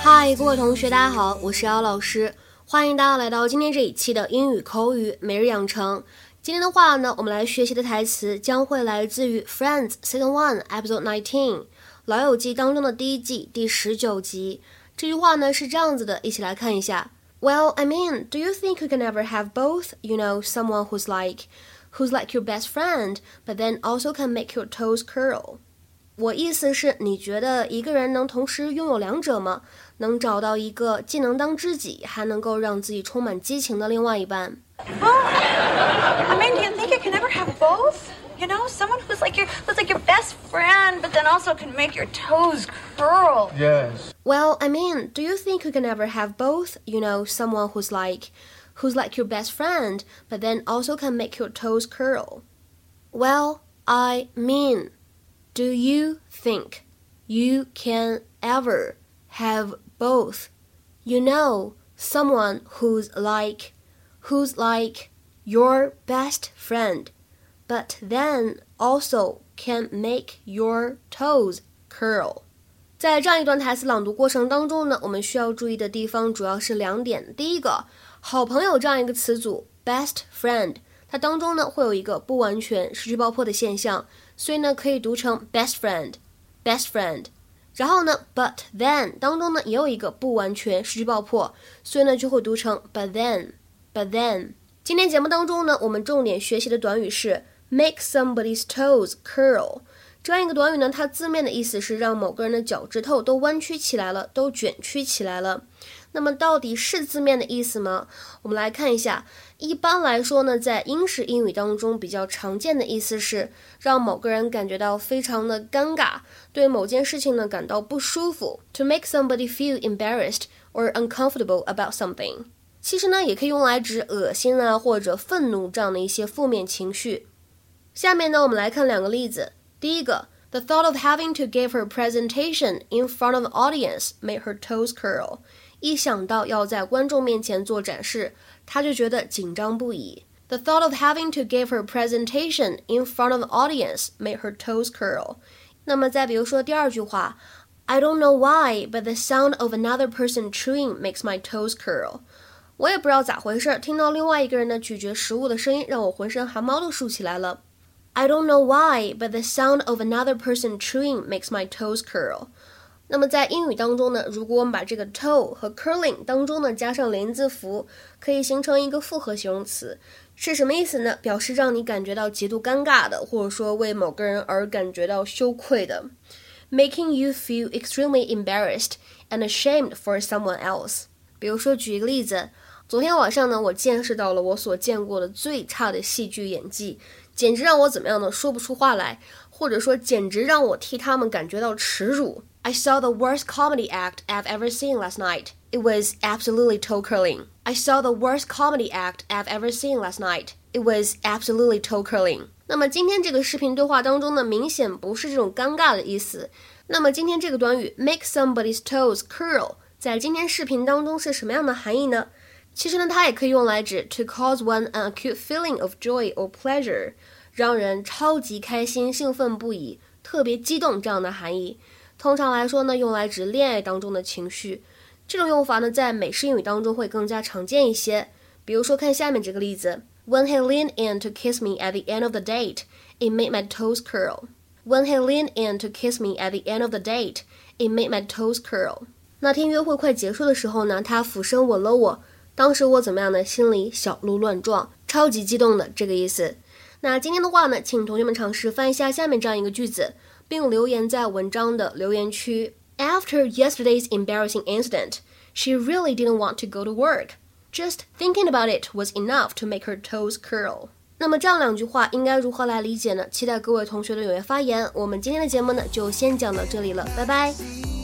Hi，各位同学，大家好，我是姚老师，欢迎大家来到今天这一期的英语口语每日养成。今天的话呢，我们来学习的台词将会来自于《Friends Season One Episode Nineteen》老友记当中的第一季第十九集。这句话呢是这样子的，一起来看一下。Well, I mean, do you think you can ever have both? You know, someone who's like, who's like your best friend, but then also can make your toes curl. 我意思是，你觉得一个人能同时拥有两者吗？能找到一个既能当知己，还能够让自己充满激情的另外一半？Well, I mean, do you think you can ever have both? You know, someone who's like your who's like your best friend, but then also can make your toes curl. Yes. Well, I mean, do you think you can ever have both? You know, someone who's like who's like your best friend, but then also can make your toes curl. Well, I mean, do you think you can ever have both? You know, someone who's like who's like your best friend but then also can make your toes curl。在这样一段台词朗读过程当中呢，我们需要注意的地方主要是两点。第一个，好朋友这样一个词组，best friend，它当中呢会有一个不完全失去爆破的现象，所以呢可以读成 best friend，best friend。然后呢，but then 当中呢也有一个不完全失去爆破，所以呢就会读成 but then then，but then。今天节目当中呢，我们重点学习的短语是。Make somebody's toes curl，这样一个短语呢，它字面的意思是让某个人的脚趾头都弯曲起来了，都卷曲起来了。那么到底是字面的意思吗？我们来看一下。一般来说呢，在英式英语当中比较常见的意思是让某个人感觉到非常的尴尬，对某件事情呢感到不舒服。To make somebody feel embarrassed or uncomfortable about something，其实呢也可以用来指恶心啊或者愤怒这样的一些负面情绪。下面呢，我们来看两个例子。第一个，The thought of having to give her presentation in front of the audience made her toes curl。一想到要在观众面前做展示，她就觉得紧张不已。The thought of having to give her presentation in front of the audience made her toes curl。那么再比如说第二句话，I don't know why, but the sound of another person chewing makes my toes curl。 我也不知道咋回事，听到另外一个人的咀嚼食物的声音，让我浑身汗毛都竖起来了。I don't know why, but the sound of another person chewing makes my toes curl. 那么在英语当中呢，如果我们把这个 toe 和 curling 当中呢加上连字符，可以形成一个复合形容词，是什么意思呢？表示让你感觉到极度尴尬的，或者说为某个人而感觉到羞愧的，making you feel extremely embarrassed and ashamed for someone else。比如说，举一个例子，昨天晚上呢，我见识到了我所见过的最差的戏剧演技。简直让我怎么样呢？说不出话来，或者说简直让我替他们感觉到耻辱。I saw the worst comedy act I've ever seen last night. It was absolutely toe curling. I saw the worst comedy act I've ever seen last night. It was absolutely toe curling. 那么今天这个视频对话当中呢，明显不是这种尴尬的意思。那么今天这个短语 make somebody's toes curl，在今天视频当中是什么样的含义呢？其实呢，它也可以用来指 to cause one an acute feeling of joy or pleasure，让人超级开心、兴奋不已、特别激动这样的含义。通常来说呢，用来指恋爱当中的情绪。这种用法呢，在美式英语当中会更加常见一些。比如说，看下面这个例子：When he leaned in to kiss me at the end of the date, it made my toes curl. When he leaned in to kiss me at the end of the date, it made my toes curl. 那天约会快结束的时候呢，他俯身吻了我。当时我怎么样呢？心里小鹿乱撞，超级激动的这个意思。那今天的话呢，请同学们尝试翻一下下面这样一个句子，并留言在文章的留言区。After yesterday's embarrassing incident, she really didn't want to go to work. Just thinking about it was enough to make her toes curl. 那么这样两句话应该如何来理解呢？期待各位同学的踊跃发言。我们今天的节目呢，就先讲到这里了，拜拜。